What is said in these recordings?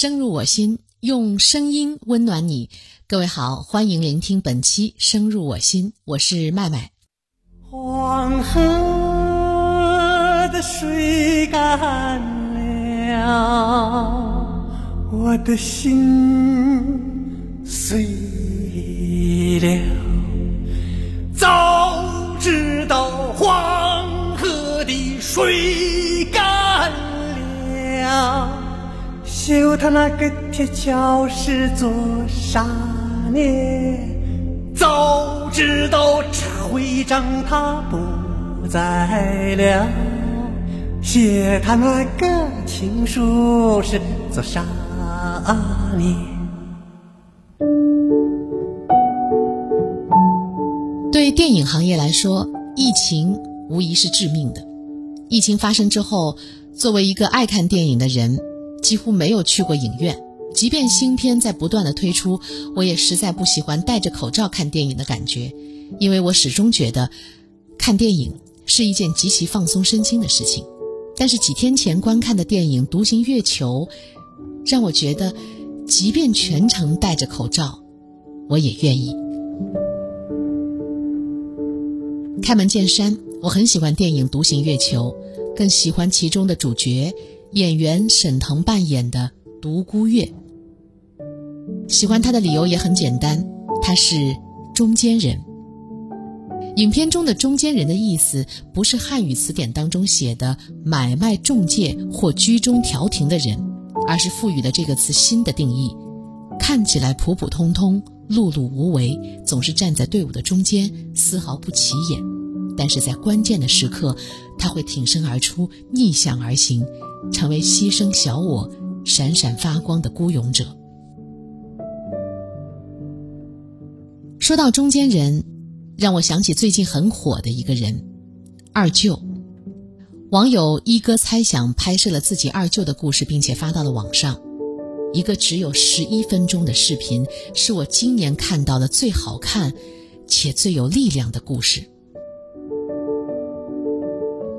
深入我心，用声音温暖你。各位好，欢迎聆听本期《深入我心》，我是麦麦。黄河的水干了，我的心碎了。早知道黄河的水干了，修他那个铁桥是做啥呢？早知道这会长他不在了，写他那个情书是做啥呢？对电影行业来说，疫情无疑是致命的。疫情发生之后，作为一个爱看电影的人，几乎没有去过影院。即便新片在不断的推出，我也实在不喜欢戴着口罩看电影的感觉，因为我始终觉得，看电影是一件极其放松身心的事情。但是几天前观看的电影《独行月球》，让我觉得，即便全程戴着口罩，我也愿意。开门见山，我很喜欢电影《独行月球》，更喜欢其中的主角演员沈腾扮演的独孤月。喜欢他的理由也很简单，他是中间人。影片中的中间人的意思，不是汉语词典当中写的买卖中介或居中调停的人，而是赋予了这个词新的定义：看起来普普通通、碌碌无为，总是站在队伍的中间，丝毫不起眼。但是在关键的时刻，他会挺身而出，逆向而行，成为牺牲小我、闪闪发光的孤勇者。说到中间人，让我想起最近很火的一个人——二舅。网友一哥猜想拍摄了自己二舅的故事，并且发到了网上。一个只有十一分钟的视频，是我今年看到的最好看且最有力量的故事。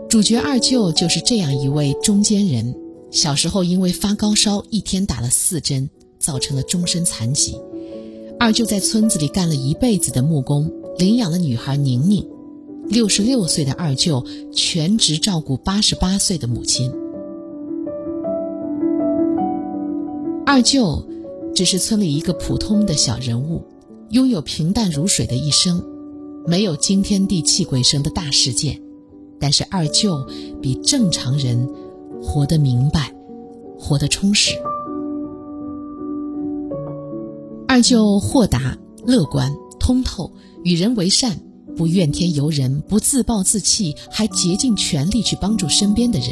主角二舅就是这样一位中间人，小时候因为发高烧，一天打了四针，造成了终身残疾。二舅在村子里干了一辈子的木工，领养了女孩宁宁。六十六岁的二舅全职照顾八十八岁的母亲。二舅只是村里一个普通的小人物，拥有平淡如水的一生，没有惊天地泣鬼神的大事件。但是二舅比正常人活得明白，活得充实。二舅豁达、乐观、通透，与人为善，不怨天尤人，不自暴自弃，还竭尽全力去帮助身边的人。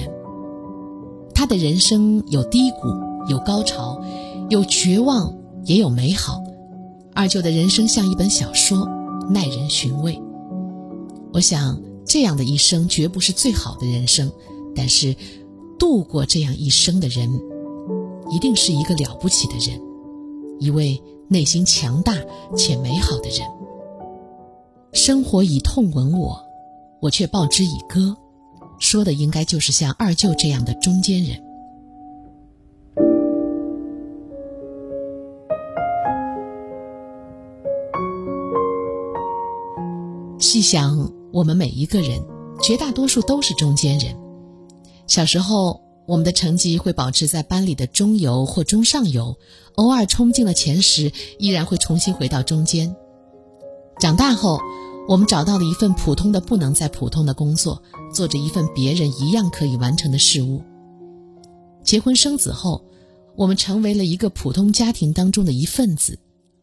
他的人生有低谷，有高潮，有绝望，也有美好。二舅的人生像一本小说，耐人寻味。我想。这样的一生绝不是最好的人生，但是度过这样一生的人，一定是一个了不起的人，一位内心强大且美好的人。生活以痛吻我，我却报之以歌，说的应该就是像二舅这样的中间人。细想。我们每一个人，绝大多数都是中间人。小时候，我们的成绩会保持在班里的中游或中上游，偶尔冲进了前十，依然会重新回到中间。长大后，我们找到了一份普通的不能再普通的工作，做着一份别人一样可以完成的事物。结婚生子后，我们成为了一个普通家庭当中的一份子，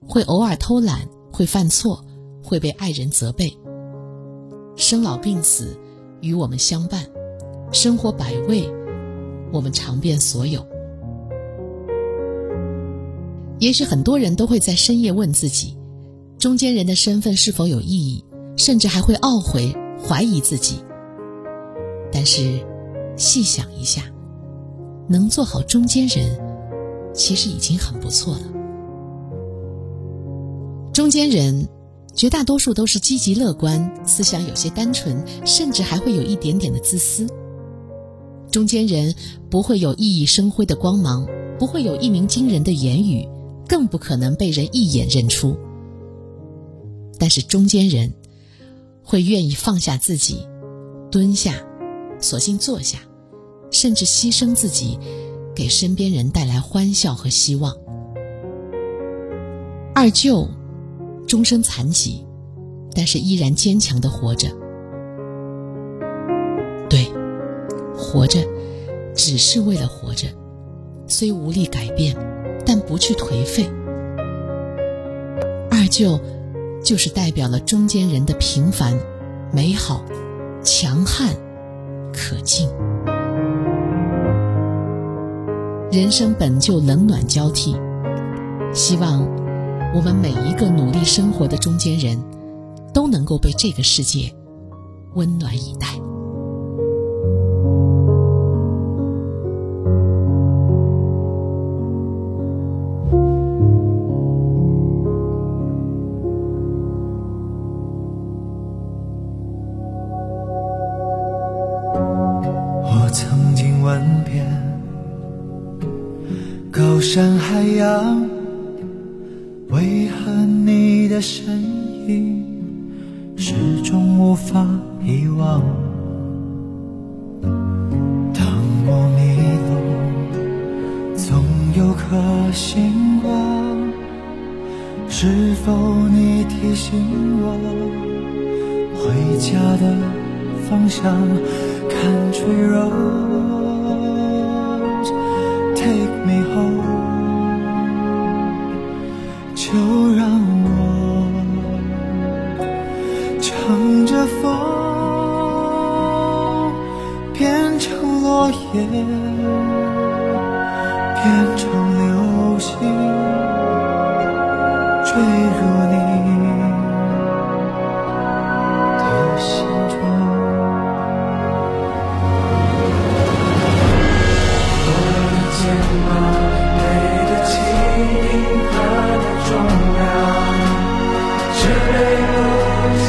会偶尔偷懒，会犯错，会被爱人责备。生老病死与我们相伴，生活百味，我们尝遍所有。也许很多人都会在深夜问自己：中间人的身份是否有意义？甚至还会懊悔、怀疑自己。但是，细想一下，能做好中间人，其实已经很不错了。中间人。绝大多数都是积极乐观，思想有些单纯，甚至还会有一点点的自私。中间人不会有熠熠生辉的光芒，不会有一鸣惊人的言语，更不可能被人一眼认出。但是中间人会愿意放下自己，蹲下，索性坐下，甚至牺牲自己，给身边人带来欢笑和希望。二舅终身残疾，但是依然坚强的活着。对，活着只是为了活着，虽无力改变，但不去颓废。二舅就是代表了中间人的平凡、美好、强悍、可敬。人生本就冷暖交替，希望我们每一个努力生活的中间人，都能够被这个世界温暖以待。我曾经问遍高山海洋，的身影始终无法遗忘？当我迷路，总有颗星光，是否你提醒我回家的方向？Country roads, take me home。就让我风，变成落叶，变成流星，坠入你的心中。我的肩膀，你的轻盈和的重量，是泪不及